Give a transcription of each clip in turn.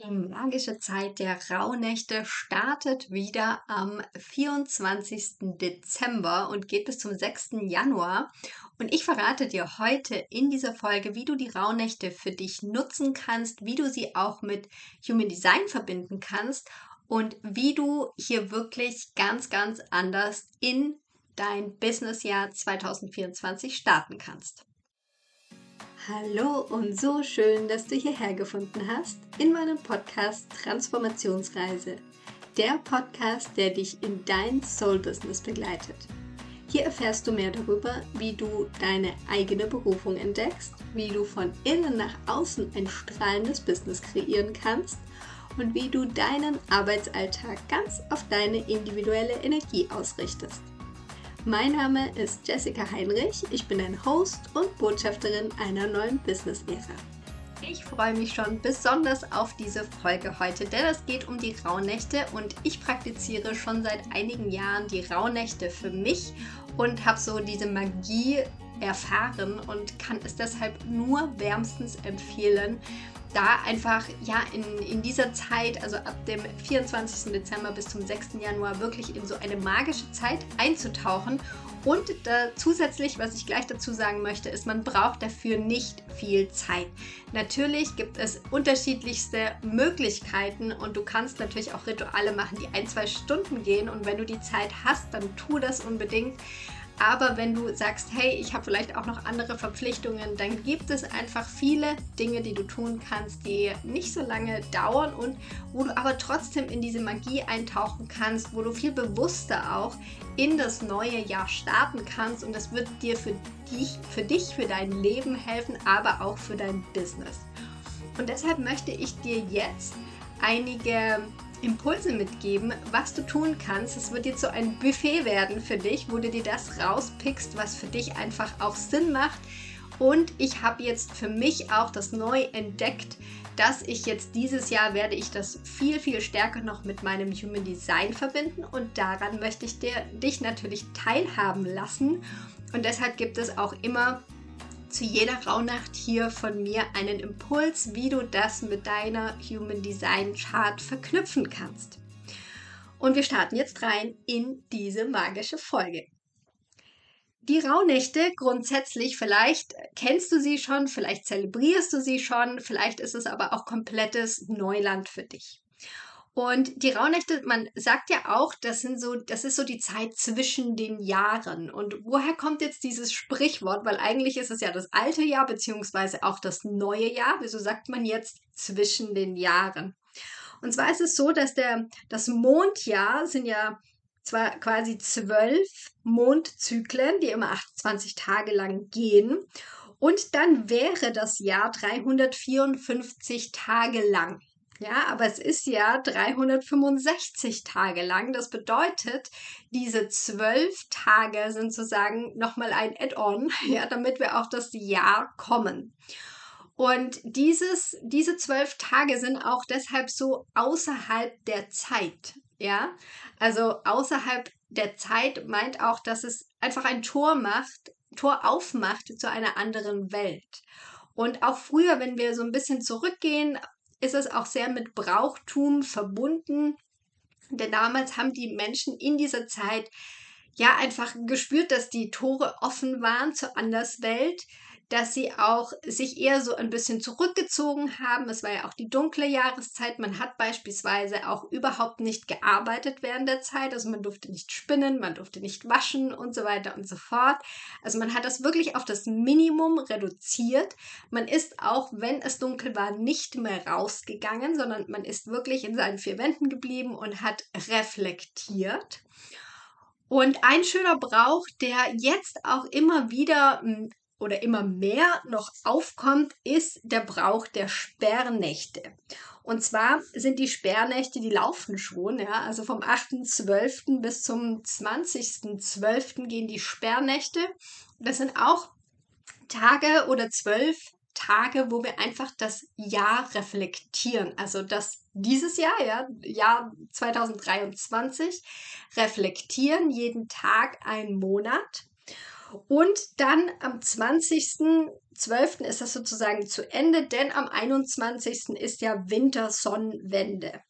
Die magische Zeit der Rauhnächte startet wieder am 24. Dezember und geht bis zum 6. Januar. Und ich verrate dir heute in dieser Folge, wie du die Rauhnächte für dich nutzen kannst, wie du sie auch mit Human Design verbinden kannst und wie du hier wirklich ganz, ganz anders in dein Businessjahr 2024 starten kannst. Hallo und so schön, dass du hierher gefunden hast in meinem Podcast Transformationsreise. Der Podcast, der dich in dein Soul-Business begleitet. Hier erfährst du mehr darüber, wie du deine eigene Berufung entdeckst, wie du von innen nach außen ein strahlendes Business kreieren kannst und wie du deinen Arbeitsalltag ganz auf deine individuelle Energie ausrichtest. Mein Name ist Jessica Heinrich. Ich bin ein Host und Botschafterin einer neuen Business-Ära. Ich freue mich schon besonders auf diese Folge heute, denn es geht um die Rauhnächte und ich praktiziere schon seit einigen Jahren die Rauhnächte für mich und habe so diese Magie erfahren und kann es deshalb nur wärmstens empfehlen, da einfach ja in, in dieser Zeit, also ab dem 24. Dezember bis zum 6. Januar, wirklich in so eine magische Zeit einzutauchen. Und da, zusätzlich, was ich gleich dazu sagen möchte, ist, man braucht dafür nicht viel Zeit. Natürlich gibt es unterschiedlichste Möglichkeiten und du kannst natürlich auch Rituale machen, die ein, zwei Stunden gehen. Und wenn du die Zeit hast, dann tu das unbedingt. Aber wenn du sagst, hey, ich habe vielleicht auch noch andere Verpflichtungen, dann gibt es einfach viele Dinge, die du tun kannst, die nicht so lange dauern und wo du aber trotzdem in diese Magie eintauchen kannst, wo du viel bewusster auch in das neue Jahr starten kannst und das wird dir für dich, für dich, für dein Leben helfen, aber auch für dein Business. Und deshalb möchte ich dir jetzt einige Impulse mitgeben, was du tun kannst. Es wird jetzt so ein Buffet werden für dich, wo du dir das rauspickst, was für dich einfach auch Sinn macht. Und ich habe jetzt für mich auch das neu entdeckt, dass ich jetzt dieses Jahr werde ich das viel, viel stärker noch mit meinem Human Design verbinden und daran möchte ich dir, dich natürlich teilhaben lassen. Und deshalb gibt es auch immer zu jeder Rauhnacht hier von mir einen Impuls, wie du das mit deiner Human Design Chart verknüpfen kannst. Und wir starten jetzt rein in diese magische Folge. Die Rauhnächte grundsätzlich, vielleicht kennst du sie schon, vielleicht zelebrierst du sie schon, vielleicht ist es aber auch komplettes Neuland für dich. Und die Rauhnächte, man sagt ja auch, das sind so, das ist so die Zeit zwischen den Jahren. Und woher kommt jetzt dieses Sprichwort? Weil eigentlich ist es ja das alte Jahr beziehungsweise auch das neue Jahr. Wieso sagt man jetzt zwischen den Jahren? Und zwar ist es so, dass der, das Mondjahr sind ja zwar quasi zwölf Mondzyklen, die immer 28 Tage lang gehen. Und dann wäre das Jahr 354 Tage lang. Ja, aber es ist ja 365 Tage lang. Das bedeutet, diese zwölf Tage sind sozusagen nochmal ein Add-on, ja, damit wir auf das Jahr kommen. Und dieses, diese zwölf Tage sind auch deshalb so außerhalb der Zeit. Ja, also außerhalb der Zeit meint auch, dass es einfach ein Tor macht, Tor aufmacht zu einer anderen Welt. Und auch früher, wenn wir so ein bisschen zurückgehen ist es auch sehr mit Brauchtum verbunden. Denn damals haben die Menschen in dieser Zeit ja einfach gespürt, dass die Tore offen waren zur Anderswelt dass sie auch sich eher so ein bisschen zurückgezogen haben. Es war ja auch die dunkle Jahreszeit. Man hat beispielsweise auch überhaupt nicht gearbeitet während der Zeit. Also man durfte nicht spinnen, man durfte nicht waschen und so weiter und so fort. Also man hat das wirklich auf das Minimum reduziert. Man ist auch, wenn es dunkel war, nicht mehr rausgegangen, sondern man ist wirklich in seinen vier Wänden geblieben und hat reflektiert. Und ein schöner Brauch, der jetzt auch immer wieder hm, oder immer mehr noch aufkommt, ist der Brauch der Sperrnächte. Und zwar sind die Sperrnächte, die laufen schon, ja, also vom 8.12. bis zum 20.12. gehen die Sperrnächte. Das sind auch Tage oder zwölf Tage, wo wir einfach das Jahr reflektieren. Also das dieses Jahr, ja, Jahr 2023, reflektieren jeden Tag einen Monat und dann am 20. 12. ist das sozusagen zu Ende, denn am 21. ist ja Wintersonnenwende.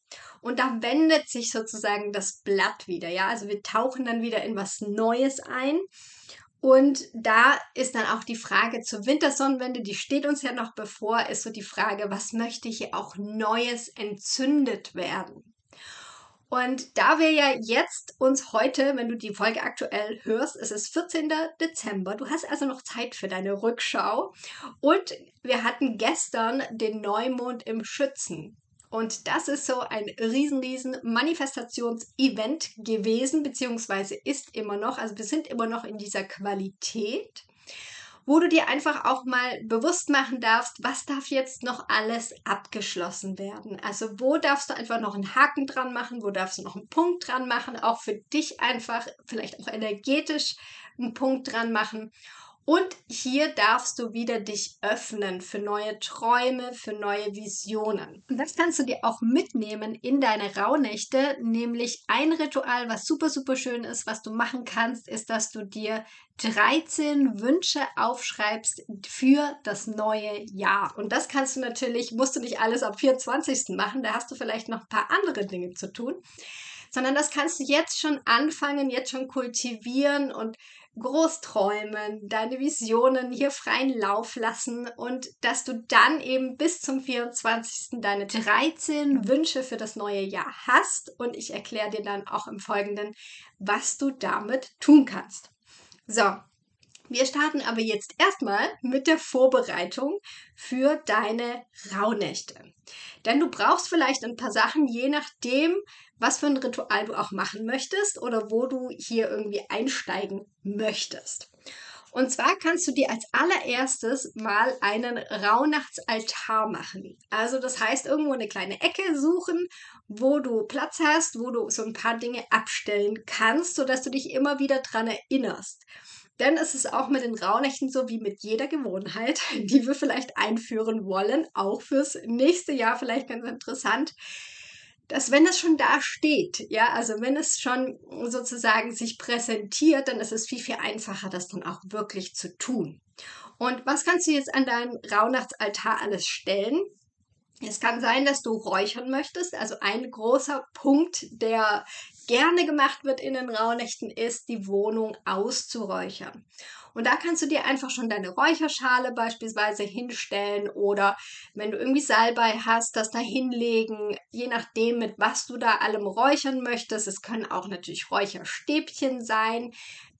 Und da wendet sich sozusagen das Blatt wieder, ja. Also wir tauchen dann wieder in was Neues ein. Und da ist dann auch die Frage zur Wintersonnenwende, die steht uns ja noch bevor, ist so die Frage, was möchte hier auch Neues entzündet werden? Und da wir ja jetzt uns heute, wenn du die Folge aktuell hörst, es ist 14. Dezember, du hast also noch Zeit für deine Rückschau. Und wir hatten gestern den Neumond im Schützen. Und das ist so ein riesen, riesen Manifestationsevent gewesen, beziehungsweise ist immer noch. Also wir sind immer noch in dieser Qualität wo du dir einfach auch mal bewusst machen darfst, was darf jetzt noch alles abgeschlossen werden. Also wo darfst du einfach noch einen Haken dran machen, wo darfst du noch einen Punkt dran machen, auch für dich einfach vielleicht auch energetisch einen Punkt dran machen. Und hier darfst du wieder dich öffnen für neue Träume, für neue Visionen. Und das kannst du dir auch mitnehmen in deine Rauhnächte, nämlich ein Ritual, was super, super schön ist, was du machen kannst, ist, dass du dir 13 Wünsche aufschreibst für das neue Jahr. Und das kannst du natürlich, musst du nicht alles ab 24. machen, da hast du vielleicht noch ein paar andere Dinge zu tun sondern das kannst du jetzt schon anfangen, jetzt schon kultivieren und groß träumen, deine Visionen hier freien Lauf lassen und dass du dann eben bis zum 24. deine 13 Wünsche für das neue Jahr hast und ich erkläre dir dann auch im Folgenden, was du damit tun kannst. So, wir starten aber jetzt erstmal mit der Vorbereitung für deine Rauhnächte. Denn du brauchst vielleicht ein paar Sachen, je nachdem, was für ein Ritual du auch machen möchtest oder wo du hier irgendwie einsteigen möchtest. Und zwar kannst du dir als allererstes mal einen Rauhnachtsaltar machen. Also das heißt, irgendwo eine kleine Ecke suchen, wo du Platz hast, wo du so ein paar Dinge abstellen kannst, sodass du dich immer wieder dran erinnerst. Denn es ist auch mit den Rauhnächten so wie mit jeder Gewohnheit, die wir vielleicht einführen wollen, auch fürs nächste Jahr vielleicht ganz interessant, dass wenn es schon da steht, ja, also wenn es schon sozusagen sich präsentiert, dann ist es viel, viel einfacher, das dann auch wirklich zu tun. Und was kannst du jetzt an deinen Rauhnachtsaltar alles stellen? Es kann sein, dass du räuchern möchtest. Also ein großer Punkt, der gerne gemacht wird in den Rauhnächten, ist, die Wohnung auszuräuchern. Und da kannst du dir einfach schon deine Räucherschale beispielsweise hinstellen oder wenn du irgendwie Salbei hast, das da hinlegen, je nachdem, mit was du da allem räuchern möchtest. Es können auch natürlich Räucherstäbchen sein,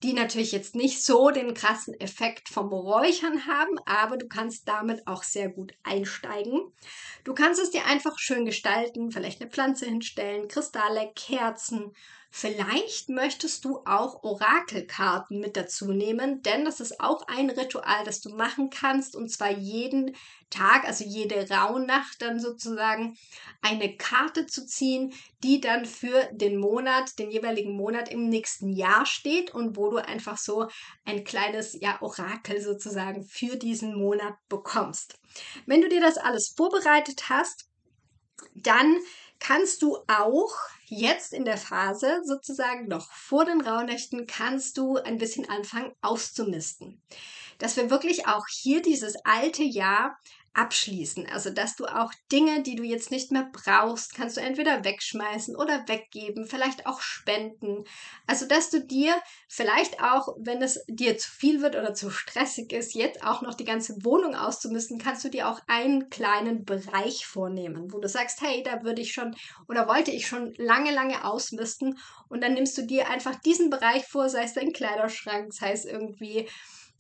die natürlich jetzt nicht so den krassen Effekt vom Räuchern haben, aber du kannst damit auch sehr gut einsteigen. Du kannst es dir einfach schön gestalten, vielleicht eine Pflanze hinstellen, Kristalle, Kerzen Vielleicht möchtest du auch Orakelkarten mit dazu nehmen, denn das ist auch ein Ritual, das du machen kannst und zwar jeden Tag, also jede Rauhnacht dann sozusagen eine Karte zu ziehen, die dann für den Monat, den jeweiligen Monat im nächsten Jahr steht und wo du einfach so ein kleines ja Orakel sozusagen für diesen Monat bekommst. Wenn du dir das alles vorbereitet hast, dann kannst du auch jetzt in der Phase sozusagen noch vor den Rauhnächten kannst du ein bisschen anfangen auszumisten. Dass wir wirklich auch hier dieses alte Jahr abschließen. Also, dass du auch Dinge, die du jetzt nicht mehr brauchst, kannst du entweder wegschmeißen oder weggeben, vielleicht auch spenden. Also, dass du dir vielleicht auch, wenn es dir zu viel wird oder zu stressig ist, jetzt auch noch die ganze Wohnung auszumisten, kannst du dir auch einen kleinen Bereich vornehmen, wo du sagst, hey, da würde ich schon oder wollte ich schon lange, lange ausmisten. Und dann nimmst du dir einfach diesen Bereich vor, sei es dein Kleiderschrank, sei es irgendwie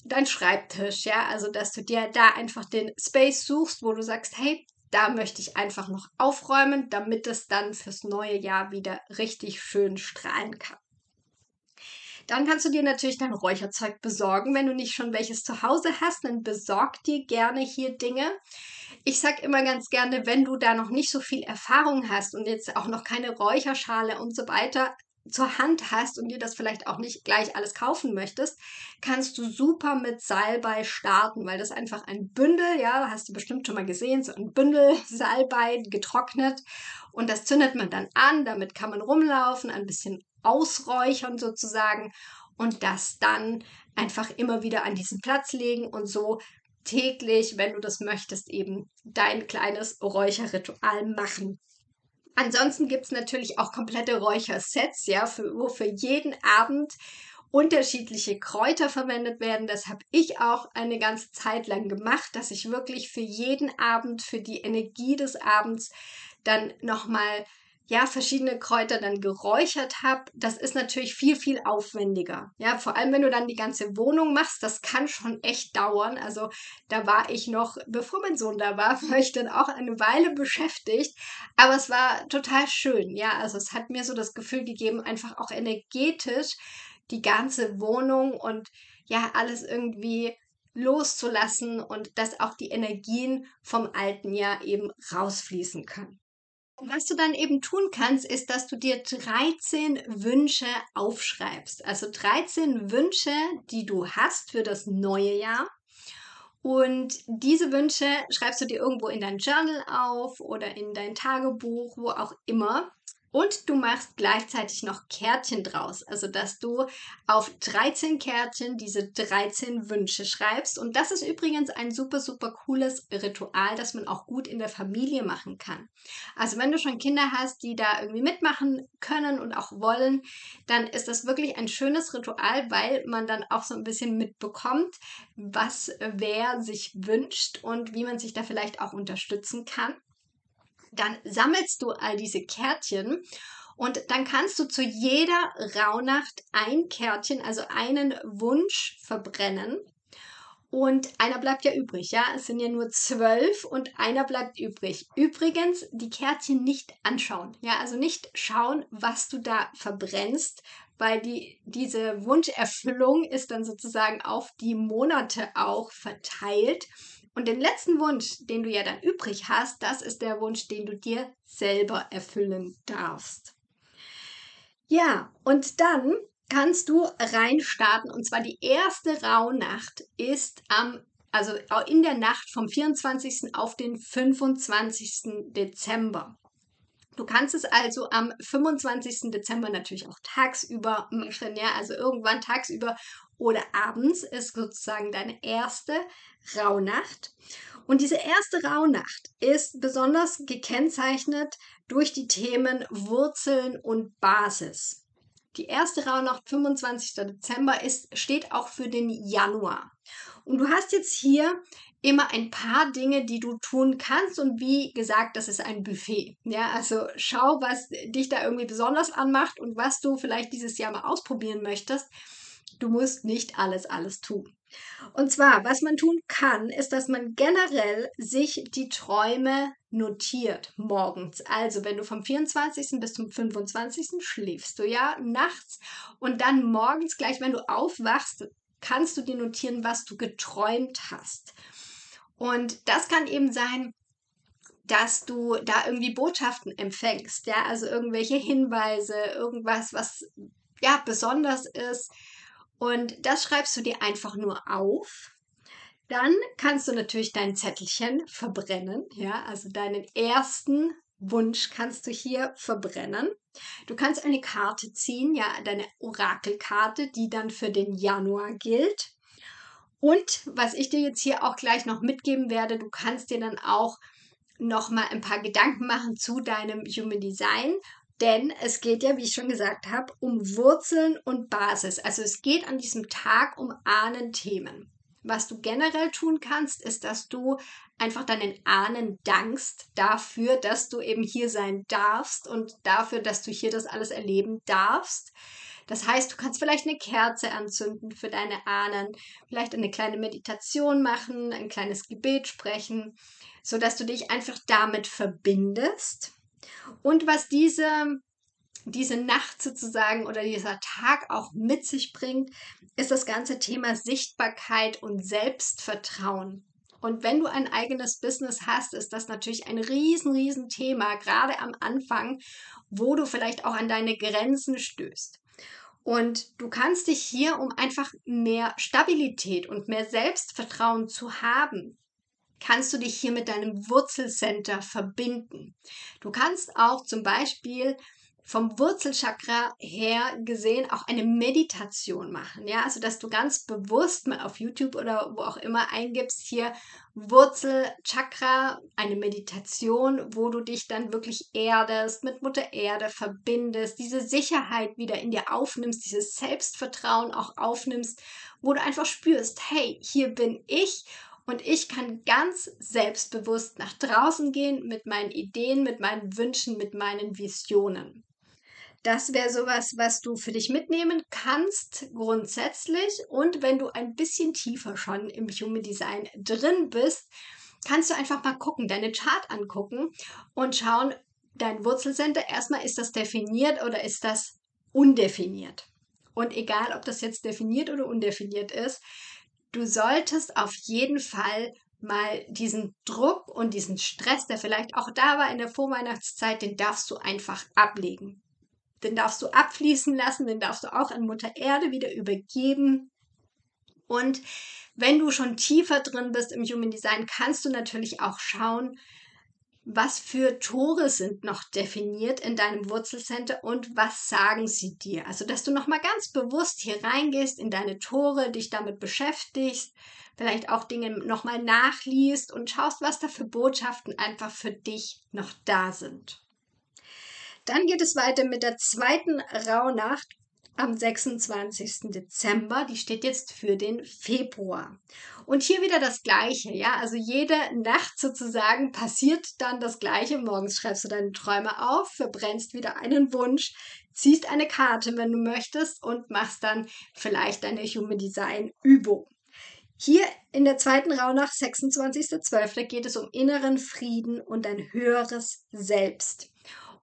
dein Schreibtisch, ja, also dass du dir da einfach den Space suchst, wo du sagst, hey, da möchte ich einfach noch aufräumen, damit es dann fürs neue Jahr wieder richtig schön strahlen kann. Dann kannst du dir natürlich dein Räucherzeug besorgen. Wenn du nicht schon welches zu Hause hast, dann besorg dir gerne hier Dinge. Ich sag immer ganz gerne, wenn du da noch nicht so viel Erfahrung hast und jetzt auch noch keine Räucherschale und so weiter zur Hand hast und dir das vielleicht auch nicht gleich alles kaufen möchtest, kannst du super mit Salbei starten, weil das einfach ein Bündel, ja, hast du bestimmt schon mal gesehen, so ein Bündel Salbei getrocknet und das zündet man dann an, damit kann man rumlaufen, ein bisschen ausräuchern sozusagen und das dann einfach immer wieder an diesen Platz legen und so täglich, wenn du das möchtest, eben dein kleines Räucherritual machen. Ansonsten gibt es natürlich auch komplette Räuchersets, ja, für, wo für jeden Abend unterschiedliche Kräuter verwendet werden. Das habe ich auch eine ganze Zeit lang gemacht, dass ich wirklich für jeden Abend, für die Energie des Abends dann nochmal ja, verschiedene Kräuter dann geräuchert habe, das ist natürlich viel, viel aufwendiger. Ja, vor allem, wenn du dann die ganze Wohnung machst, das kann schon echt dauern. Also da war ich noch, bevor mein Sohn da war, war ich dann auch eine Weile beschäftigt. Aber es war total schön. Ja, also es hat mir so das Gefühl gegeben, einfach auch energetisch die ganze Wohnung und ja, alles irgendwie loszulassen und dass auch die Energien vom alten Jahr eben rausfließen können. Was du dann eben tun kannst, ist, dass du dir 13 Wünsche aufschreibst. Also 13 Wünsche, die du hast für das neue Jahr. Und diese Wünsche schreibst du dir irgendwo in dein Journal auf oder in dein Tagebuch, wo auch immer. Und du machst gleichzeitig noch Kärtchen draus, also dass du auf 13 Kärtchen diese 13 Wünsche schreibst. Und das ist übrigens ein super, super cooles Ritual, das man auch gut in der Familie machen kann. Also wenn du schon Kinder hast, die da irgendwie mitmachen können und auch wollen, dann ist das wirklich ein schönes Ritual, weil man dann auch so ein bisschen mitbekommt, was wer sich wünscht und wie man sich da vielleicht auch unterstützen kann dann sammelst du all diese Kärtchen und dann kannst du zu jeder Rauhnacht ein Kärtchen, also einen Wunsch verbrennen. Und einer bleibt ja übrig, ja. Es sind ja nur zwölf und einer bleibt übrig. Übrigens, die Kärtchen nicht anschauen, ja. Also nicht schauen, was du da verbrennst, weil die, diese Wunscherfüllung ist dann sozusagen auf die Monate auch verteilt. Und den letzten Wunsch, den du ja dann übrig hast, das ist der Wunsch, den du dir selber erfüllen darfst. Ja, und dann kannst du reinstarten. Und zwar die erste Rauhnacht ist am, also in der Nacht vom 24. auf den 25. Dezember. Du kannst es also am 25. Dezember natürlich auch tagsüber machen, ja, also irgendwann tagsüber oder abends ist sozusagen deine erste Rauhnacht. Und diese erste Rauhnacht ist besonders gekennzeichnet durch die Themen Wurzeln und Basis. Die erste Rauhnacht, 25. Dezember, ist, steht auch für den Januar. Und du hast jetzt hier immer ein paar Dinge, die du tun kannst. Und wie gesagt, das ist ein Buffet. Ja, also schau, was dich da irgendwie besonders anmacht und was du vielleicht dieses Jahr mal ausprobieren möchtest. Du musst nicht alles, alles tun. Und zwar, was man tun kann, ist, dass man generell sich die Träume notiert morgens. Also, wenn du vom 24. bis zum 25. schläfst du ja nachts und dann morgens gleich, wenn du aufwachst, kannst du dir notieren, was du geträumt hast. Und das kann eben sein, dass du da irgendwie Botschaften empfängst, ja, also irgendwelche Hinweise, irgendwas, was ja besonders ist, und das schreibst du dir einfach nur auf. Dann kannst du natürlich dein Zettelchen verbrennen. Ja, also deinen ersten Wunsch kannst du hier verbrennen. Du kannst eine Karte ziehen, ja, deine Orakelkarte, die dann für den Januar gilt. Und was ich dir jetzt hier auch gleich noch mitgeben werde, du kannst dir dann auch noch mal ein paar Gedanken machen zu deinem Human Design denn es geht ja, wie ich schon gesagt habe, um Wurzeln und Basis. Also es geht an diesem Tag um Ahnenthemen. Was du generell tun kannst, ist, dass du einfach deinen Ahnen dankst dafür, dass du eben hier sein darfst und dafür, dass du hier das alles erleben darfst. Das heißt, du kannst vielleicht eine Kerze anzünden für deine Ahnen, vielleicht eine kleine Meditation machen, ein kleines Gebet sprechen, so dass du dich einfach damit verbindest und was diese, diese Nacht sozusagen oder dieser Tag auch mit sich bringt, ist das ganze Thema Sichtbarkeit und Selbstvertrauen. Und wenn du ein eigenes Business hast, ist das natürlich ein riesen, riesen Thema, gerade am Anfang, wo du vielleicht auch an deine Grenzen stößt. Und du kannst dich hier, um einfach mehr Stabilität und mehr Selbstvertrauen zu haben, kannst du dich hier mit deinem Wurzelcenter verbinden. Du kannst auch zum Beispiel vom Wurzelchakra her gesehen auch eine Meditation machen. Ja, also dass du ganz bewusst mal auf YouTube oder wo auch immer eingibst, hier Wurzelchakra, eine Meditation, wo du dich dann wirklich erdest, mit Mutter Erde verbindest, diese Sicherheit wieder in dir aufnimmst, dieses Selbstvertrauen auch aufnimmst, wo du einfach spürst, hey, hier bin ich und ich kann ganz selbstbewusst nach draußen gehen mit meinen Ideen, mit meinen Wünschen, mit meinen Visionen. Das wäre sowas, was du für dich mitnehmen kannst, grundsätzlich. Und wenn du ein bisschen tiefer schon im Human Design drin bist, kannst du einfach mal gucken, deine Chart angucken und schauen, dein Wurzelcenter, erstmal ist das definiert oder ist das undefiniert. Und egal, ob das jetzt definiert oder undefiniert ist, du solltest auf jeden Fall mal diesen Druck und diesen Stress, der vielleicht auch da war in der Vorweihnachtszeit, den darfst du einfach ablegen. Den darfst du abfließen lassen, den darfst du auch an Mutter Erde wieder übergeben. Und wenn du schon tiefer drin bist im Human Design, kannst du natürlich auch schauen, was für Tore sind noch definiert in deinem Wurzelcenter und was sagen sie dir? Also, dass du nochmal ganz bewusst hier reingehst in deine Tore, dich damit beschäftigst, vielleicht auch Dinge nochmal nachliest und schaust, was da für Botschaften einfach für dich noch da sind. Dann geht es weiter mit der zweiten Rauhnacht am 26. Dezember. Die steht jetzt für den Februar. Und hier wieder das Gleiche, ja. Also jede Nacht sozusagen passiert dann das Gleiche. Morgens schreibst du deine Träume auf, verbrennst wieder einen Wunsch, ziehst eine Karte, wenn du möchtest, und machst dann vielleicht deine Human Design Übung. Hier in der zweiten Rauhnacht, 26.12., geht es um inneren Frieden und ein höheres Selbst.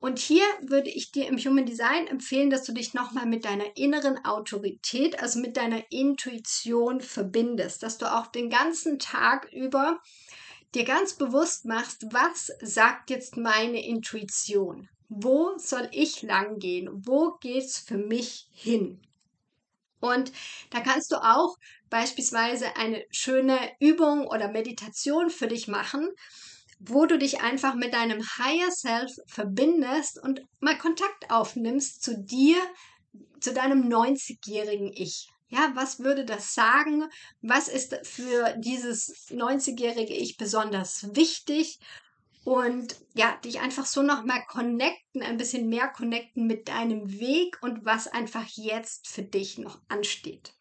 Und hier würde ich dir im Human Design empfehlen, dass du dich nochmal mit deiner inneren Autorität, also mit deiner Intuition verbindest, dass du auch den ganzen Tag über dir ganz bewusst machst, was sagt jetzt meine Intuition? Wo soll ich lang gehen? Wo geht es für mich hin? Und da kannst du auch beispielsweise eine schöne Übung oder Meditation für dich machen, wo du dich einfach mit deinem Higher Self verbindest und mal Kontakt aufnimmst zu dir, zu deinem 90-jährigen Ich. Ja, was würde das sagen? Was ist für dieses 90-jährige Ich besonders wichtig? Und ja, dich einfach so nochmal connecten, ein bisschen mehr connecten mit deinem Weg und was einfach jetzt für dich noch ansteht.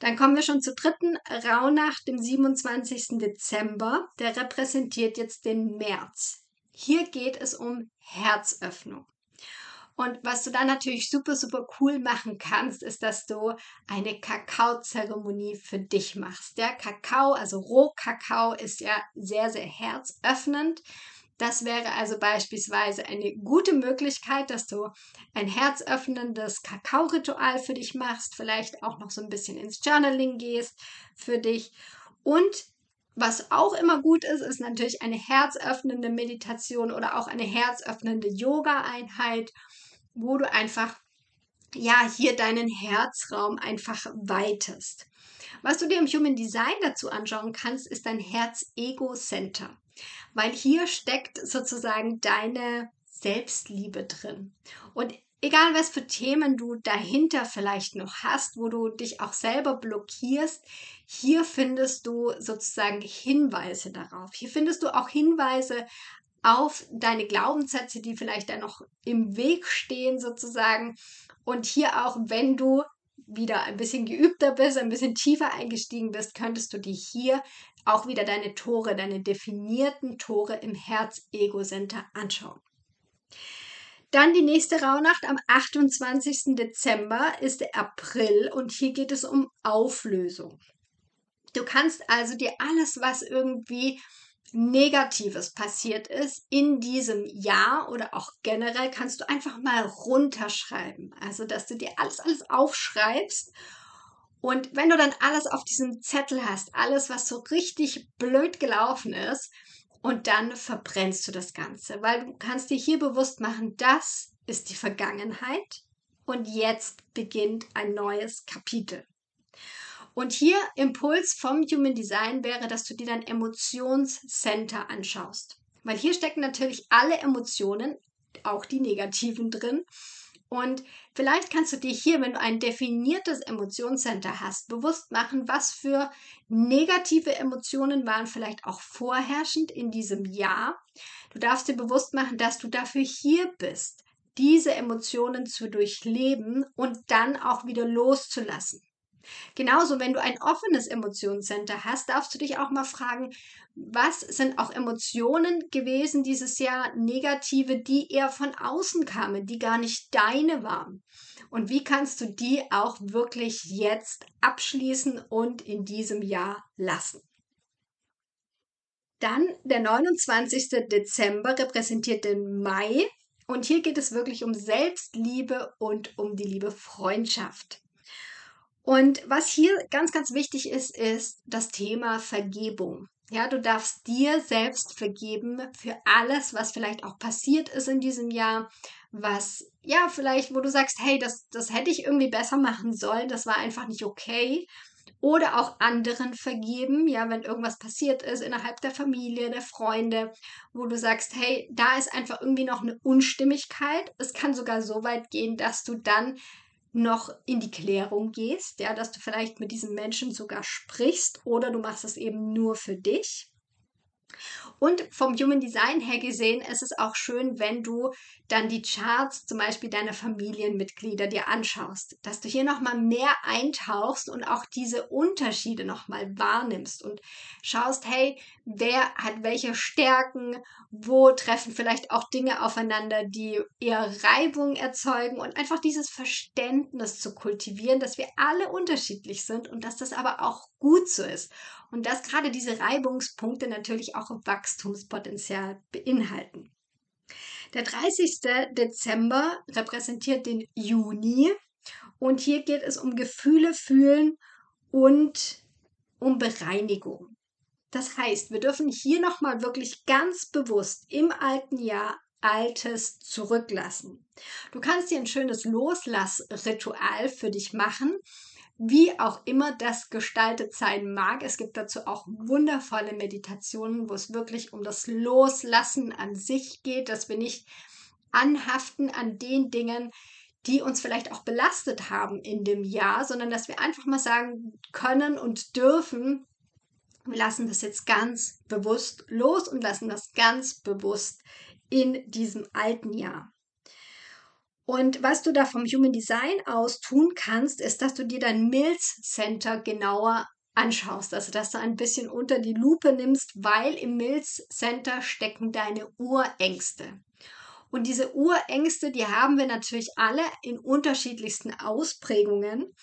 Dann kommen wir schon zur dritten Rauhnacht, dem 27. Dezember. Der repräsentiert jetzt den März. Hier geht es um Herzöffnung. Und was du dann natürlich super, super cool machen kannst, ist, dass du eine Kakaozeremonie für dich machst. Der Kakao, also Rohkakao, ist ja sehr, sehr herzöffnend. Das wäre also beispielsweise eine gute Möglichkeit, dass du ein herzöffnendes Kakao-Ritual für dich machst, vielleicht auch noch so ein bisschen ins Journaling gehst für dich. Und was auch immer gut ist, ist natürlich eine herzöffnende Meditation oder auch eine herzöffnende Yoga-Einheit, wo du einfach ja hier deinen Herzraum einfach weitest. Was du dir im Human Design dazu anschauen kannst, ist dein Herz-Ego-Center weil hier steckt sozusagen deine Selbstliebe drin. Und egal was für Themen du dahinter vielleicht noch hast, wo du dich auch selber blockierst, hier findest du sozusagen Hinweise darauf. Hier findest du auch Hinweise auf deine Glaubenssätze, die vielleicht da noch im Weg stehen sozusagen. Und hier auch, wenn du wieder ein bisschen geübter bist, ein bisschen tiefer eingestiegen bist, könntest du dir hier auch wieder deine Tore, deine definierten Tore im Herz-Ego-Center anschauen. Dann die nächste Rauhnacht am 28. Dezember ist der April und hier geht es um Auflösung. Du kannst also dir alles, was irgendwie Negatives passiert ist in diesem Jahr oder auch generell, kannst du einfach mal runterschreiben. Also, dass du dir alles, alles aufschreibst. Und wenn du dann alles auf diesem Zettel hast, alles, was so richtig blöd gelaufen ist, und dann verbrennst du das Ganze, weil du kannst dir hier bewusst machen, das ist die Vergangenheit und jetzt beginnt ein neues Kapitel. Und hier Impuls vom Human Design wäre, dass du dir dein Emotionscenter anschaust. Weil hier stecken natürlich alle Emotionen, auch die negativen drin. Und vielleicht kannst du dir hier, wenn du ein definiertes Emotionscenter hast, bewusst machen, was für negative Emotionen waren vielleicht auch vorherrschend in diesem Jahr. Du darfst dir bewusst machen, dass du dafür hier bist, diese Emotionen zu durchleben und dann auch wieder loszulassen. Genauso, wenn du ein offenes Emotionscenter hast, darfst du dich auch mal fragen, was sind auch Emotionen gewesen dieses Jahr, negative, die eher von außen kamen, die gar nicht deine waren. Und wie kannst du die auch wirklich jetzt abschließen und in diesem Jahr lassen? Dann der 29. Dezember repräsentiert den Mai. Und hier geht es wirklich um Selbstliebe und um die liebe Freundschaft. Und was hier ganz, ganz wichtig ist, ist das Thema Vergebung. Ja, du darfst dir selbst vergeben für alles, was vielleicht auch passiert ist in diesem Jahr, was, ja, vielleicht, wo du sagst, hey, das, das hätte ich irgendwie besser machen sollen, das war einfach nicht okay. Oder auch anderen vergeben, ja, wenn irgendwas passiert ist innerhalb der Familie, der Freunde, wo du sagst, hey, da ist einfach irgendwie noch eine Unstimmigkeit. Es kann sogar so weit gehen, dass du dann noch in die Klärung gehst, ja, dass du vielleicht mit diesem Menschen sogar sprichst oder du machst es eben nur für dich. Und vom Human Design her gesehen ist es auch schön, wenn du dann die Charts zum Beispiel deiner Familienmitglieder dir anschaust, dass du hier nochmal mehr eintauchst und auch diese Unterschiede nochmal wahrnimmst und schaust, hey, wer hat welche Stärken, wo treffen vielleicht auch Dinge aufeinander, die eher Reibung erzeugen und einfach dieses Verständnis zu kultivieren, dass wir alle unterschiedlich sind und dass das aber auch gut so ist und dass gerade diese Reibungspunkte natürlich auch Wachstumspotenzial beinhalten. Der 30. Dezember repräsentiert den Juni und hier geht es um Gefühle fühlen und um Bereinigung. Das heißt, wir dürfen hier nochmal wirklich ganz bewusst im alten Jahr Altes zurücklassen. Du kannst dir ein schönes Loslassritual für dich machen wie auch immer das gestaltet sein mag. Es gibt dazu auch wundervolle Meditationen, wo es wirklich um das Loslassen an sich geht, dass wir nicht anhaften an den Dingen, die uns vielleicht auch belastet haben in dem Jahr, sondern dass wir einfach mal sagen können und dürfen, wir lassen das jetzt ganz bewusst los und lassen das ganz bewusst in diesem alten Jahr. Und was du da vom Human Design aus tun kannst, ist, dass du dir dein Mills Center genauer anschaust, also dass du ein bisschen unter die Lupe nimmst, weil im Mills Center stecken deine Urängste. Und diese Urängste, die haben wir natürlich alle in unterschiedlichsten Ausprägungen.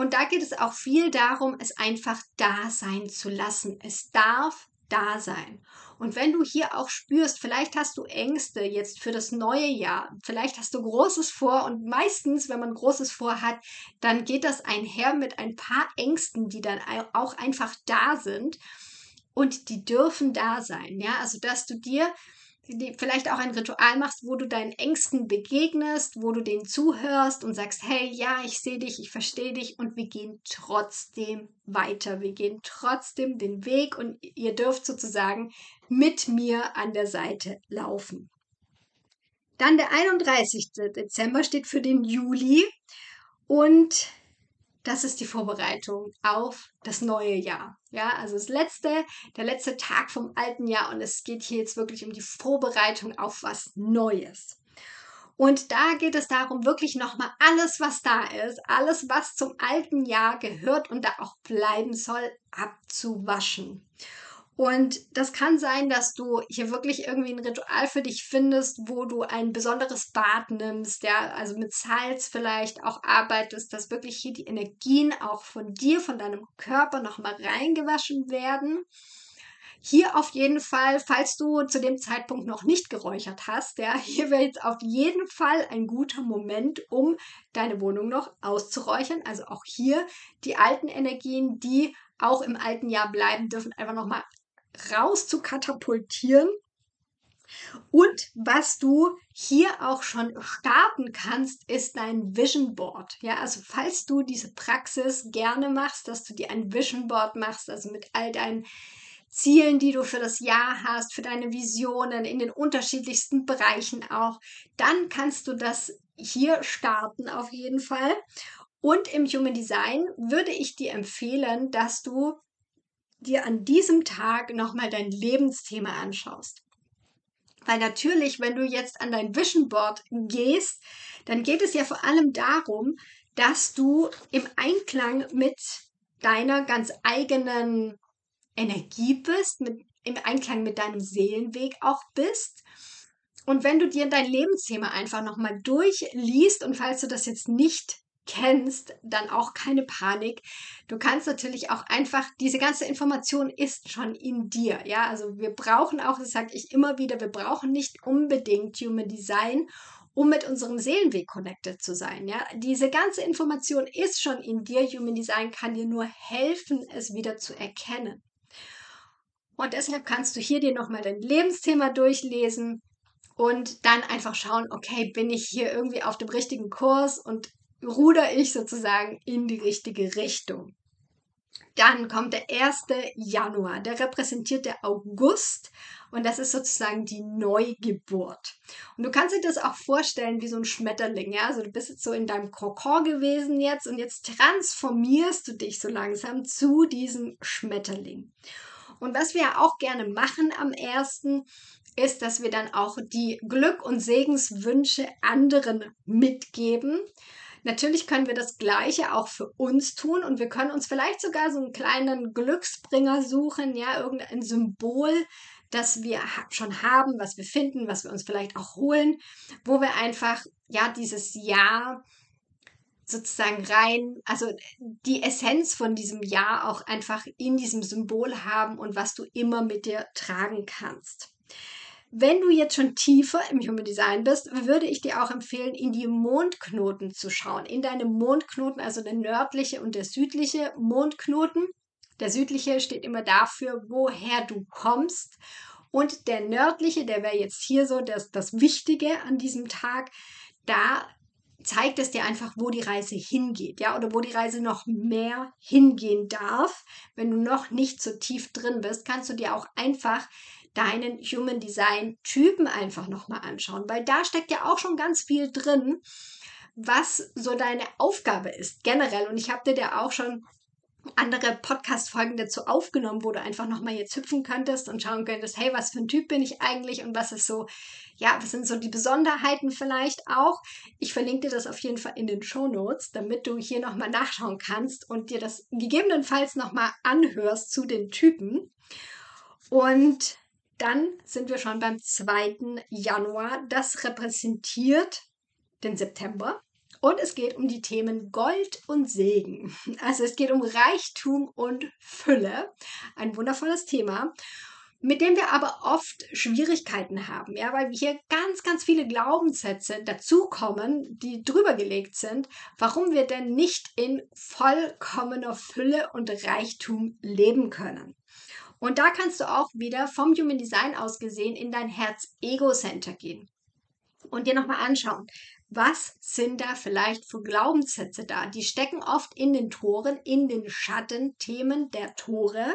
Und da geht es auch viel darum, es einfach da sein zu lassen. Es darf da sein. Und wenn du hier auch spürst, vielleicht hast du Ängste jetzt für das neue Jahr, vielleicht hast du Großes vor und meistens, wenn man Großes vorhat, dann geht das einher mit ein paar Ängsten, die dann auch einfach da sind und die dürfen da sein. Ja, also dass du dir vielleicht auch ein Ritual machst, wo du deinen Ängsten begegnest, wo du denen zuhörst und sagst, hey, ja, ich sehe dich, ich verstehe dich und wir gehen trotzdem weiter. Wir gehen trotzdem den Weg und ihr dürft sozusagen mit mir an der Seite laufen. Dann der 31. Dezember steht für den Juli und das ist die Vorbereitung auf das neue Jahr. Ja, also das letzte, der letzte Tag vom alten Jahr und es geht hier jetzt wirklich um die Vorbereitung auf was Neues. Und da geht es darum, wirklich nochmal alles, was da ist, alles, was zum alten Jahr gehört und da auch bleiben soll, abzuwaschen. Und das kann sein, dass du hier wirklich irgendwie ein Ritual für dich findest, wo du ein besonderes Bad nimmst, ja, also mit Salz vielleicht auch arbeitest, dass wirklich hier die Energien auch von dir, von deinem Körper nochmal reingewaschen werden. Hier auf jeden Fall, falls du zu dem Zeitpunkt noch nicht geräuchert hast, ja, hier wäre jetzt auf jeden Fall ein guter Moment, um deine Wohnung noch auszuräuchern. Also auch hier die alten Energien, die auch im alten Jahr bleiben dürfen, einfach nochmal raus zu katapultieren. Und was du hier auch schon starten kannst, ist dein Vision Board. Ja, also falls du diese Praxis gerne machst, dass du dir ein Vision Board machst, also mit all deinen Zielen, die du für das Jahr hast, für deine Visionen in den unterschiedlichsten Bereichen auch, dann kannst du das hier starten auf jeden Fall. Und im Human Design würde ich dir empfehlen, dass du dir an diesem Tag nochmal dein Lebensthema anschaust. Weil natürlich, wenn du jetzt an dein Vision Board gehst, dann geht es ja vor allem darum, dass du im Einklang mit deiner ganz eigenen Energie bist, mit, im Einklang mit deinem Seelenweg auch bist. Und wenn du dir dein Lebensthema einfach nochmal durchliest und falls du das jetzt nicht kennst, dann auch keine Panik. Du kannst natürlich auch einfach, diese ganze Information ist schon in dir. Ja, also wir brauchen auch, das sage ich immer wieder, wir brauchen nicht unbedingt Human Design, um mit unserem Seelenweg connected zu sein. Ja, diese ganze Information ist schon in dir. Human Design kann dir nur helfen, es wieder zu erkennen. Und deshalb kannst du hier dir nochmal dein Lebensthema durchlesen und dann einfach schauen, okay, bin ich hier irgendwie auf dem richtigen Kurs und ruder ich sozusagen in die richtige Richtung. Dann kommt der 1. Januar, der repräsentiert der August und das ist sozusagen die Neugeburt. Und du kannst dir das auch vorstellen wie so ein Schmetterling, ja? Also du bist jetzt so in deinem Kokon gewesen jetzt und jetzt transformierst du dich so langsam zu diesem Schmetterling. Und was wir auch gerne machen am 1. ist, dass wir dann auch die Glück- und Segenswünsche anderen mitgeben. Natürlich können wir das Gleiche auch für uns tun und wir können uns vielleicht sogar so einen kleinen Glücksbringer suchen, ja, irgendein Symbol, das wir schon haben, was wir finden, was wir uns vielleicht auch holen, wo wir einfach, ja, dieses Jahr sozusagen rein, also die Essenz von diesem Jahr auch einfach in diesem Symbol haben und was du immer mit dir tragen kannst. Wenn du jetzt schon tiefer im Human Design bist, würde ich dir auch empfehlen, in die Mondknoten zu schauen. In deine Mondknoten, also der nördliche und der südliche Mondknoten. Der südliche steht immer dafür, woher du kommst. Und der nördliche, der wäre jetzt hier so das, das Wichtige an diesem Tag. Da zeigt es dir einfach, wo die Reise hingeht, ja, oder wo die Reise noch mehr hingehen darf. Wenn du noch nicht so tief drin bist, kannst du dir auch einfach deinen Human Design Typen einfach nochmal anschauen, weil da steckt ja auch schon ganz viel drin, was so deine Aufgabe ist generell. Und ich habe dir da auch schon andere Podcast-Folgen dazu aufgenommen, wo du einfach nochmal jetzt hüpfen könntest und schauen könntest, hey, was für ein Typ bin ich eigentlich und was ist so, ja, was sind so die Besonderheiten vielleicht auch. Ich verlinke dir das auf jeden Fall in den Show Notes, damit du hier nochmal nachschauen kannst und dir das gegebenenfalls nochmal anhörst zu den Typen. Und dann sind wir schon beim 2. Januar. Das repräsentiert den September. Und es geht um die Themen Gold und Segen. Also es geht um Reichtum und Fülle. Ein wundervolles Thema, mit dem wir aber oft Schwierigkeiten haben, ja, weil hier ganz, ganz viele Glaubenssätze dazukommen, die drüber gelegt sind, warum wir denn nicht in vollkommener Fülle und Reichtum leben können. Und da kannst du auch wieder vom Human Design aus gesehen in dein Herz-Ego-Center gehen und dir nochmal anschauen, was sind da vielleicht für Glaubenssätze da? Die stecken oft in den Toren, in den Schattenthemen der Tore,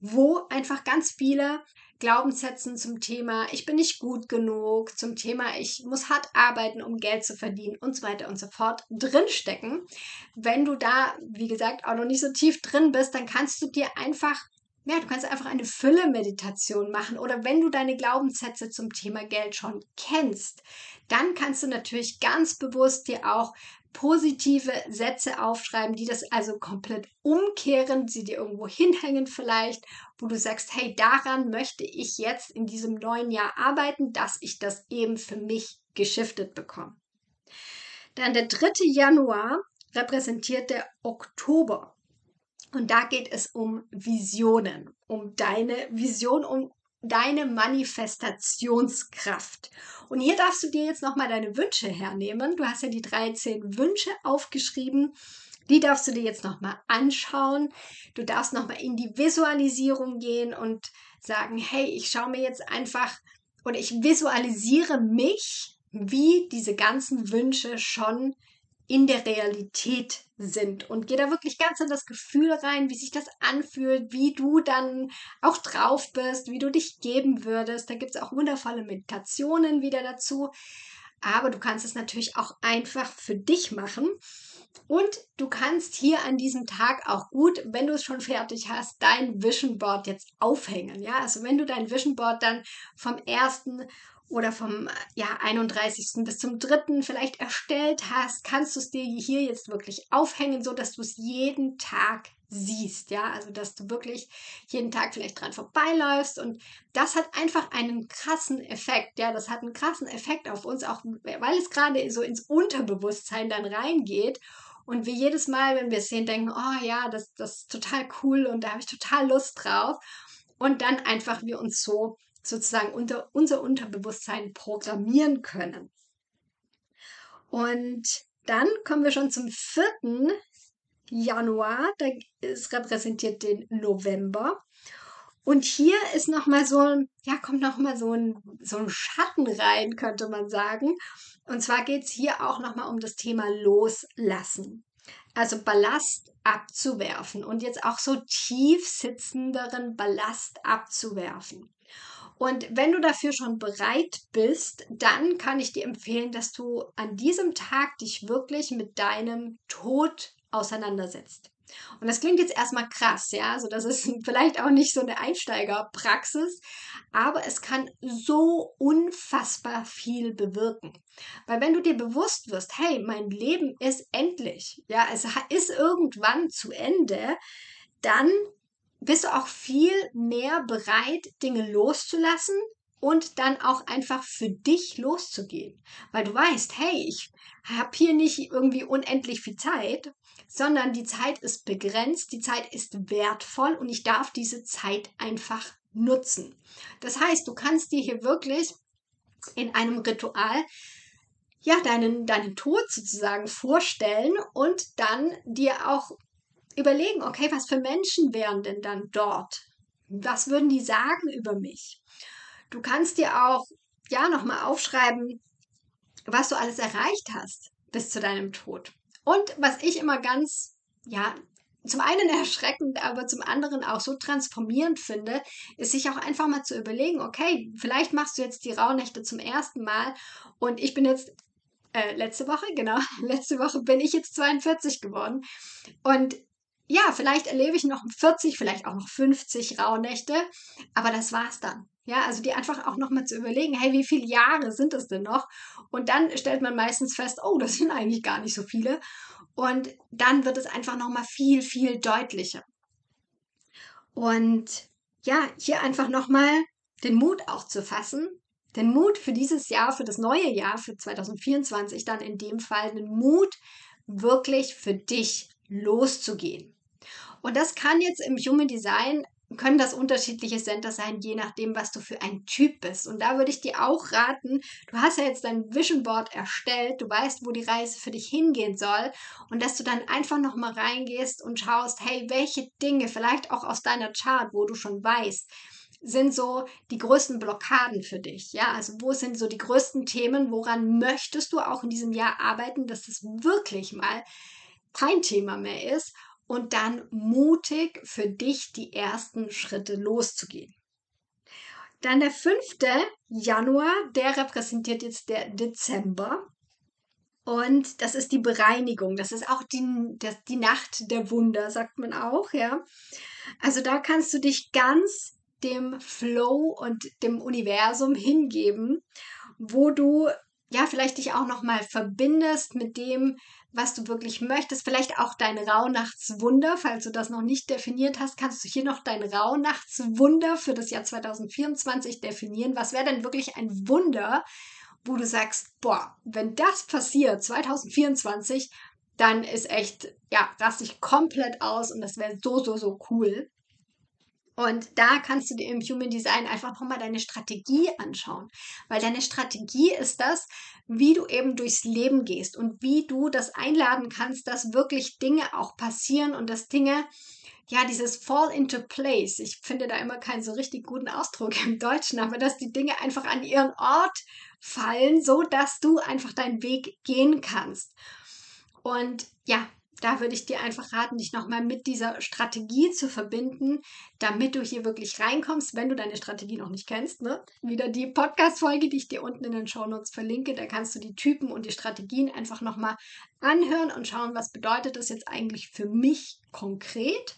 wo einfach ganz viele Glaubenssätze zum Thema, ich bin nicht gut genug, zum Thema, ich muss hart arbeiten, um Geld zu verdienen und so weiter und so fort drinstecken. Wenn du da, wie gesagt, auch noch nicht so tief drin bist, dann kannst du dir einfach ja, du kannst einfach eine Fülle-Meditation machen oder wenn du deine Glaubenssätze zum Thema Geld schon kennst, dann kannst du natürlich ganz bewusst dir auch positive Sätze aufschreiben, die das also komplett umkehren, sie dir irgendwo hinhängen vielleicht, wo du sagst, hey, daran möchte ich jetzt in diesem neuen Jahr arbeiten, dass ich das eben für mich geschiftet bekomme. Dann der 3. Januar repräsentiert der Oktober. Und da geht es um Visionen, um deine Vision, um deine Manifestationskraft. Und hier darfst du dir jetzt nochmal deine Wünsche hernehmen. Du hast ja die 13 Wünsche aufgeschrieben. Die darfst du dir jetzt nochmal anschauen. Du darfst nochmal in die Visualisierung gehen und sagen, hey, ich schaue mir jetzt einfach oder ich visualisiere mich, wie diese ganzen Wünsche schon in der Realität sind und geh da wirklich ganz in das Gefühl rein, wie sich das anfühlt, wie du dann auch drauf bist, wie du dich geben würdest. Da gibt es auch wundervolle Meditationen wieder dazu. Aber du kannst es natürlich auch einfach für dich machen. Und du kannst hier an diesem Tag auch gut, wenn du es schon fertig hast, dein Vision Board jetzt aufhängen. Ja, also wenn du dein Vision Board dann vom ersten oder vom ja, 31. bis zum 3. vielleicht erstellt hast, kannst du es dir hier jetzt wirklich aufhängen, so dass du es jeden Tag siehst, ja, also dass du wirklich jeden Tag vielleicht dran vorbeiläufst und das hat einfach einen krassen Effekt, ja, das hat einen krassen Effekt auf uns, auch weil es gerade so ins Unterbewusstsein dann reingeht und wir jedes Mal, wenn wir es sehen, denken, oh ja, das, das ist total cool und da habe ich total Lust drauf und dann einfach wir uns so sozusagen unter unser Unterbewusstsein programmieren können. Und dann kommen wir schon zum 4. Januar, da ist repräsentiert den November. Und hier ist nochmal so ein, ja, kommt nochmal so ein, so ein Schatten rein, könnte man sagen. Und zwar geht es hier auch nochmal um das Thema Loslassen. Also Ballast abzuwerfen und jetzt auch so tief sitzenderen Ballast abzuwerfen. Und wenn du dafür schon bereit bist, dann kann ich dir empfehlen, dass du an diesem Tag dich wirklich mit deinem Tod auseinandersetzt. Und das klingt jetzt erstmal krass, ja, also das ist vielleicht auch nicht so eine Einsteigerpraxis, aber es kann so unfassbar viel bewirken. Weil wenn du dir bewusst wirst, hey, mein Leben ist endlich, ja, es ist irgendwann zu Ende, dann bist du auch viel mehr bereit, Dinge loszulassen und dann auch einfach für dich loszugehen. Weil du weißt, hey, ich habe hier nicht irgendwie unendlich viel Zeit, sondern die Zeit ist begrenzt, die Zeit ist wertvoll und ich darf diese Zeit einfach nutzen. Das heißt, du kannst dir hier wirklich in einem Ritual ja deinen, deinen Tod sozusagen vorstellen und dann dir auch überlegen, okay, was für Menschen wären denn dann dort? Was würden die sagen über mich? Du kannst dir auch, ja, nochmal aufschreiben, was du alles erreicht hast bis zu deinem Tod. Und was ich immer ganz, ja, zum einen erschreckend, aber zum anderen auch so transformierend finde, ist sich auch einfach mal zu überlegen, okay, vielleicht machst du jetzt die Rauhnächte zum ersten Mal und ich bin jetzt äh, letzte Woche, genau, letzte Woche bin ich jetzt 42 geworden und ja, vielleicht erlebe ich noch 40, vielleicht auch noch 50 Rauhnächte, aber das war's dann. Ja, also die einfach auch nochmal zu überlegen, hey, wie viele Jahre sind es denn noch? Und dann stellt man meistens fest, oh, das sind eigentlich gar nicht so viele. Und dann wird es einfach nochmal viel, viel deutlicher. Und ja, hier einfach nochmal den Mut auch zu fassen, den Mut für dieses Jahr, für das neue Jahr, für 2024 dann in dem Fall, den Mut wirklich für dich loszugehen. Und das kann jetzt im Human Design können das unterschiedliche Center sein, je nachdem, was du für ein Typ bist. Und da würde ich dir auch raten, du hast ja jetzt dein Vision Board erstellt, du weißt, wo die Reise für dich hingehen soll und dass du dann einfach nochmal reingehst und schaust, hey, welche Dinge, vielleicht auch aus deiner Chart, wo du schon weißt, sind so die größten Blockaden für dich? Ja, also wo sind so die größten Themen? Woran möchtest du auch in diesem Jahr arbeiten, dass das wirklich mal kein Thema mehr ist? Und dann mutig für dich die ersten Schritte loszugehen. Dann der 5. Januar, der repräsentiert jetzt der Dezember. Und das ist die Bereinigung. Das ist auch die, das, die Nacht der Wunder, sagt man auch, ja. Also da kannst du dich ganz dem Flow und dem Universum hingeben, wo du ja vielleicht dich auch noch mal verbindest mit dem, was du wirklich möchtest. Vielleicht auch dein Rauhnachtswunder. Falls du das noch nicht definiert hast, kannst du hier noch dein Rauhnachtswunder für das Jahr 2024 definieren. Was wäre denn wirklich ein Wunder, wo du sagst, boah, wenn das passiert 2024, dann ist echt, ja, raste ich komplett aus und das wäre so, so, so cool. Und da kannst du dir im Human Design einfach nochmal deine Strategie anschauen. Weil deine Strategie ist das, wie du eben durchs Leben gehst und wie du das einladen kannst, dass wirklich Dinge auch passieren und dass Dinge, ja, dieses Fall into Place, ich finde da immer keinen so richtig guten Ausdruck im Deutschen, aber dass die Dinge einfach an ihren Ort fallen, so dass du einfach deinen Weg gehen kannst. Und ja, da würde ich dir einfach raten, dich nochmal mit dieser Strategie zu verbinden, damit du hier wirklich reinkommst, wenn du deine Strategie noch nicht kennst. Ne? Wieder die Podcast-Folge, die ich dir unten in den Show Notes verlinke, da kannst du die Typen und die Strategien einfach nochmal anhören und schauen, was bedeutet das jetzt eigentlich für mich konkret.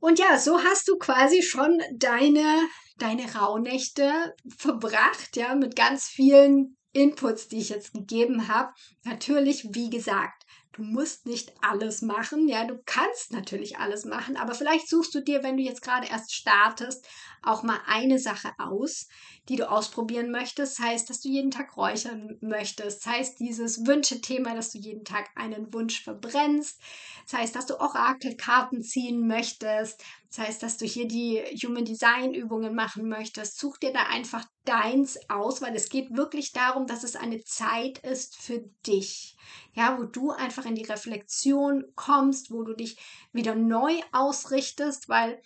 Und ja, so hast du quasi schon deine, deine Rauhnächte verbracht, ja, mit ganz vielen Inputs, die ich jetzt gegeben habe. Natürlich, wie gesagt, Du musst nicht alles machen. Ja, du kannst natürlich alles machen, aber vielleicht suchst du dir, wenn du jetzt gerade erst startest, auch mal eine Sache aus, die du ausprobieren möchtest. Das heißt, dass du jeden Tag räuchern möchtest. Das heißt, dieses Wünschethema, dass du jeden Tag einen Wunsch verbrennst. Das heißt, dass du Orakelkarten ziehen möchtest. Das heißt, dass du hier die Human Design Übungen machen möchtest. Such dir da einfach deins aus, weil es geht wirklich darum, dass es eine Zeit ist für dich. Ja, wo du einfach in die Reflexion kommst, wo du dich wieder neu ausrichtest, weil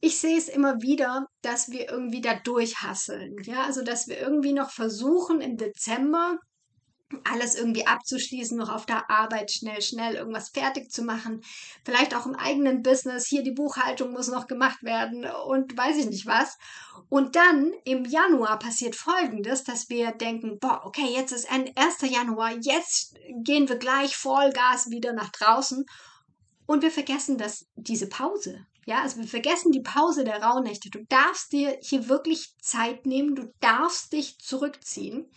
ich sehe es immer wieder, dass wir irgendwie da durchhasseln. Ja, also dass wir irgendwie noch versuchen im Dezember alles irgendwie abzuschließen, noch auf der Arbeit schnell, schnell irgendwas fertig zu machen. Vielleicht auch im eigenen Business. Hier die Buchhaltung muss noch gemacht werden und weiß ich nicht was. Und dann im Januar passiert Folgendes, dass wir denken, boah, okay, jetzt ist 1. Januar, jetzt gehen wir gleich Vollgas wieder nach draußen. Und wir vergessen dass diese Pause. Ja, also wir vergessen die Pause der Rauhnächte. Du darfst dir hier wirklich Zeit nehmen, du darfst dich zurückziehen.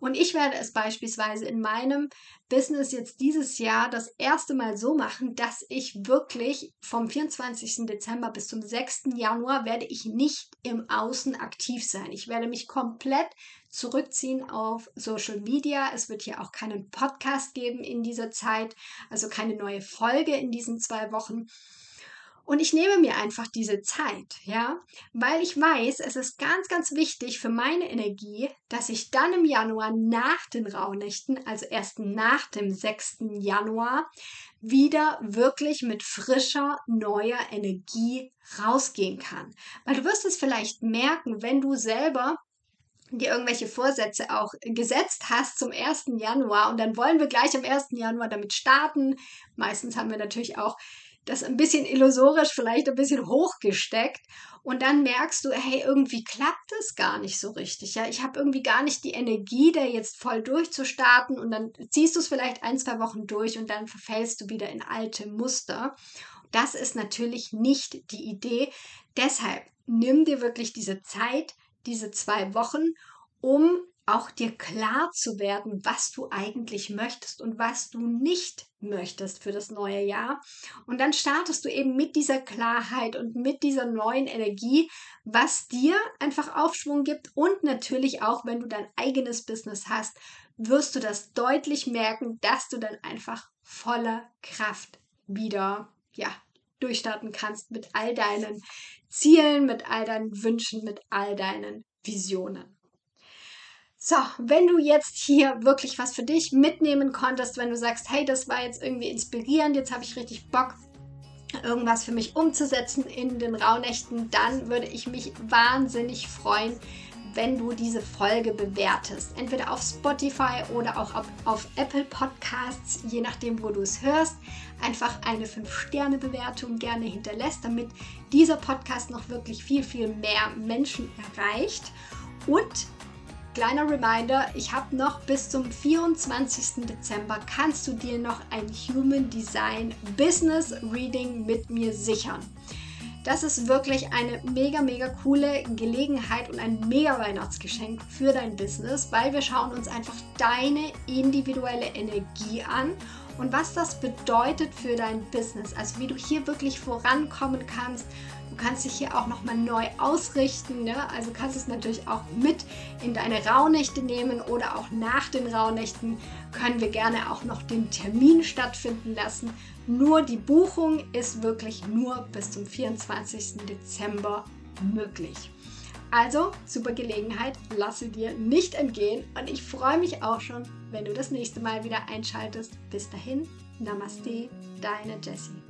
Und ich werde es beispielsweise in meinem Business jetzt dieses Jahr das erste Mal so machen, dass ich wirklich vom 24. Dezember bis zum 6. Januar werde ich nicht im Außen aktiv sein. Ich werde mich komplett zurückziehen auf Social Media. Es wird hier auch keinen Podcast geben in dieser Zeit, also keine neue Folge in diesen zwei Wochen. Und ich nehme mir einfach diese Zeit, ja, weil ich weiß, es ist ganz, ganz wichtig für meine Energie, dass ich dann im Januar nach den Rauhnächten, also erst nach dem 6. Januar, wieder wirklich mit frischer, neuer Energie rausgehen kann. Weil du wirst es vielleicht merken, wenn du selber dir irgendwelche Vorsätze auch gesetzt hast zum 1. Januar und dann wollen wir gleich am 1. Januar damit starten. Meistens haben wir natürlich auch das ein bisschen illusorisch, vielleicht ein bisschen hochgesteckt. Und dann merkst du, hey, irgendwie klappt es gar nicht so richtig. Ja, ich habe irgendwie gar nicht die Energie, da jetzt voll durchzustarten. Und dann ziehst du es vielleicht ein, zwei Wochen durch und dann verfällst du wieder in alte Muster. Das ist natürlich nicht die Idee. Deshalb nimm dir wirklich diese Zeit, diese zwei Wochen, um auch dir klar zu werden, was du eigentlich möchtest und was du nicht möchtest für das neue Jahr. Und dann startest du eben mit dieser Klarheit und mit dieser neuen Energie, was dir einfach Aufschwung gibt und natürlich auch, wenn du dein eigenes Business hast, wirst du das deutlich merken, dass du dann einfach voller Kraft wieder, ja, durchstarten kannst mit all deinen Zielen, mit all deinen Wünschen, mit all deinen Visionen. So, wenn du jetzt hier wirklich was für dich mitnehmen konntest, wenn du sagst, hey, das war jetzt irgendwie inspirierend, jetzt habe ich richtig Bock, irgendwas für mich umzusetzen in den Rauhnächten, dann würde ich mich wahnsinnig freuen, wenn du diese Folge bewertest. Entweder auf Spotify oder auch auf, auf Apple Podcasts, je nachdem, wo du es hörst. Einfach eine 5-Sterne-Bewertung gerne hinterlässt, damit dieser Podcast noch wirklich viel, viel mehr Menschen erreicht. Und Kleiner Reminder, ich habe noch bis zum 24. Dezember kannst du dir noch ein Human Design Business Reading mit mir sichern. Das ist wirklich eine mega, mega coole Gelegenheit und ein mega Weihnachtsgeschenk für dein Business, weil wir schauen uns einfach deine individuelle Energie an und was das bedeutet für dein Business. Also wie du hier wirklich vorankommen kannst Du kannst dich hier auch nochmal neu ausrichten. Ne? Also kannst es natürlich auch mit in deine Rauhnächte nehmen oder auch nach den Rauhnächten können wir gerne auch noch den Termin stattfinden lassen. Nur die Buchung ist wirklich nur bis zum 24. Dezember möglich. Also, super Gelegenheit, lasse dir nicht entgehen und ich freue mich auch schon, wenn du das nächste Mal wieder einschaltest. Bis dahin, Namaste, deine Jessie.